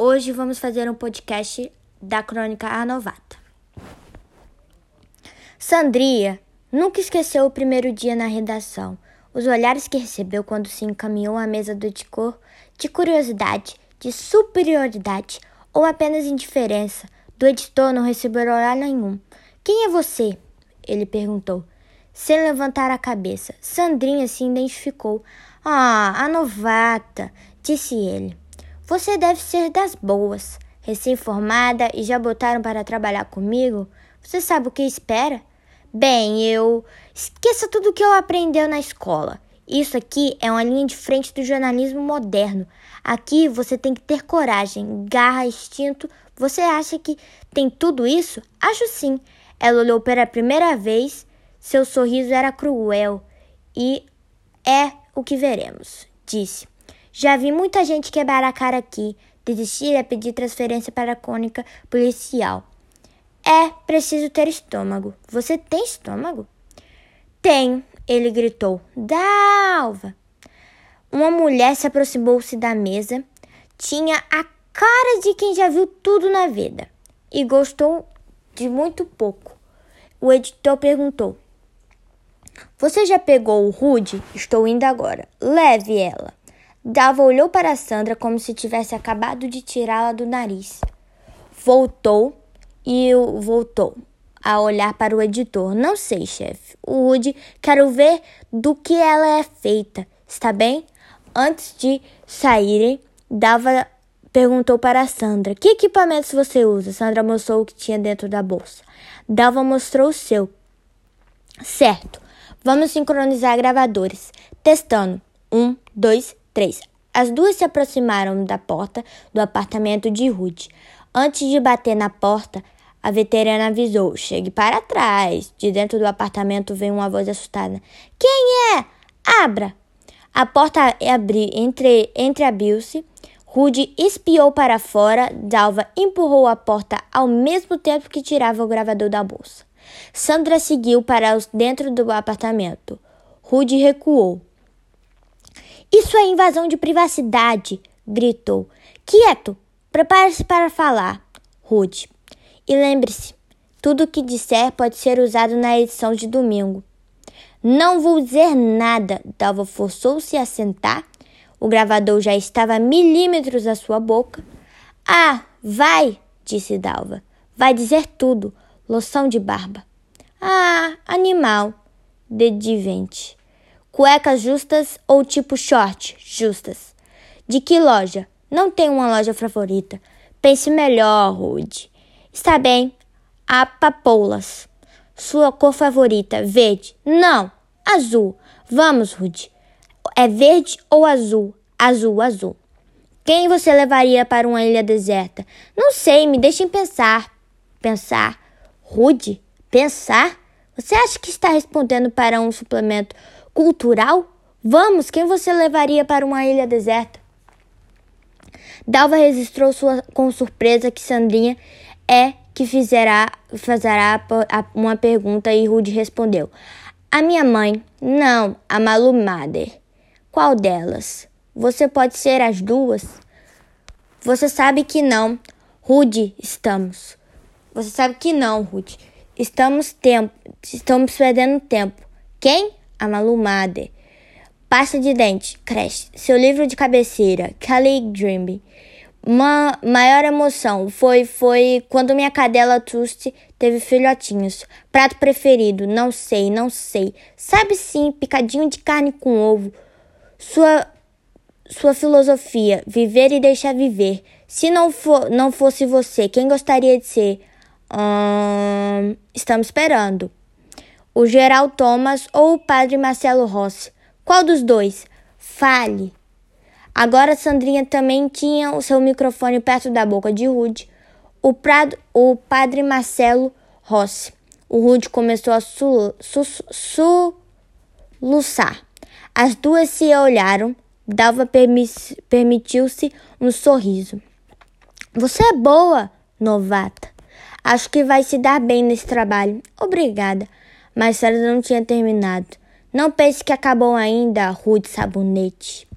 Hoje vamos fazer um podcast da Crônica A Novata. Sandria nunca esqueceu o primeiro dia na redação, os olhares que recebeu quando se encaminhou à mesa do editor, de curiosidade, de superioridade ou apenas indiferença. Do editor não recebeu olhar nenhum. Quem é você? Ele perguntou, sem levantar a cabeça. Sandrinha se identificou. Ah, a novata, disse ele. Você deve ser das boas. Recém-formada e já botaram para trabalhar comigo? Você sabe o que espera? Bem, eu. Esqueça tudo o que eu aprendeu na escola. Isso aqui é uma linha de frente do jornalismo moderno. Aqui você tem que ter coragem, garra, instinto. Você acha que tem tudo isso? Acho sim. Ela olhou pela primeira vez. Seu sorriso era cruel. E é o que veremos, disse. Já vi muita gente quebrar a cara aqui, desistir e pedir transferência para a cônica policial. É preciso ter estômago. Você tem estômago? Tenho, ele gritou. Dalva! Uma mulher se aproximou-se da mesa. Tinha a cara de quem já viu tudo na vida e gostou de muito pouco. O editor perguntou: Você já pegou o Rude? Estou indo agora. Leve ela. Dalva olhou para Sandra como se tivesse acabado de tirá-la do nariz. Voltou e voltou a olhar para o editor. Não sei, chefe. O Rude, quero ver do que ela é feita. Está bem? Antes de saírem, Dalva perguntou para Sandra: Que equipamentos você usa? Sandra mostrou o que tinha dentro da bolsa. Dalva mostrou o seu. Certo. Vamos sincronizar gravadores. Testando. Um, dois, três. As duas se aproximaram da porta do apartamento de Ruth. Antes de bater na porta, a veterana avisou: Chegue para trás. De dentro do apartamento veio uma voz assustada: Quem é? Abra! A porta abriu entre, entreabriu-se. Rude espiou para fora. Dalva empurrou a porta ao mesmo tempo que tirava o gravador da bolsa. Sandra seguiu para dentro do apartamento. Rude recuou. Isso é invasão de privacidade! gritou. Quieto! Prepare-se para falar, Rude. E lembre-se: tudo o que disser pode ser usado na edição de domingo. Não vou dizer nada. Dalva forçou-se a sentar. O gravador já estava a milímetros da sua boca. Ah, vai, disse Dalva. Vai dizer tudo. Loção de barba. Ah, animal. Dedivente. Cuecas justas ou tipo short justas? De que loja? Não tenho uma loja favorita. Pense melhor, Rude. Está bem. A papoulas. Sua cor favorita? Verde? Não. Azul. Vamos, Rude. É verde ou azul? Azul, azul. Quem você levaria para uma ilha deserta? Não sei, me deixem pensar. Pensar? Rude? Pensar? Você acha que está respondendo para um suplemento cultural? Vamos, quem você levaria para uma ilha deserta? Dalva registrou sua, com surpresa que Sandrinha é que fizerá, fazerá uma pergunta e Rude respondeu: A minha mãe. Não, a Malu Mader. Qual delas? Você pode ser as duas? Você sabe que não. Rude, estamos. Você sabe que não, Rude. Estamos tempo, estamos perdendo tempo. Quem? A malumada. Pasta de dente, Crash. Seu livro de cabeceira, Dream. Uma maior emoção foi foi quando minha cadela Trust teve filhotinhos. Prato preferido, não sei, não sei. Sabe sim, picadinho de carne com ovo. Sua sua filosofia, viver e deixar viver. Se não for não fosse você, quem gostaria de ser? Hum, estamos esperando o Geral Thomas ou o Padre Marcelo Rossi? Qual dos dois? Fale. Agora Sandrinha também tinha o seu microfone perto da boca de Rude. O, prado, o Padre Marcelo Rossi. O Rude começou a soluçar. As duas se olharam. Dalva permitiu-se um sorriso. Você é boa, novata. Acho que vai se dar bem nesse trabalho. Obrigada mas Sara não tinha terminado. Não pense que acabou ainda, Rude Sabonete.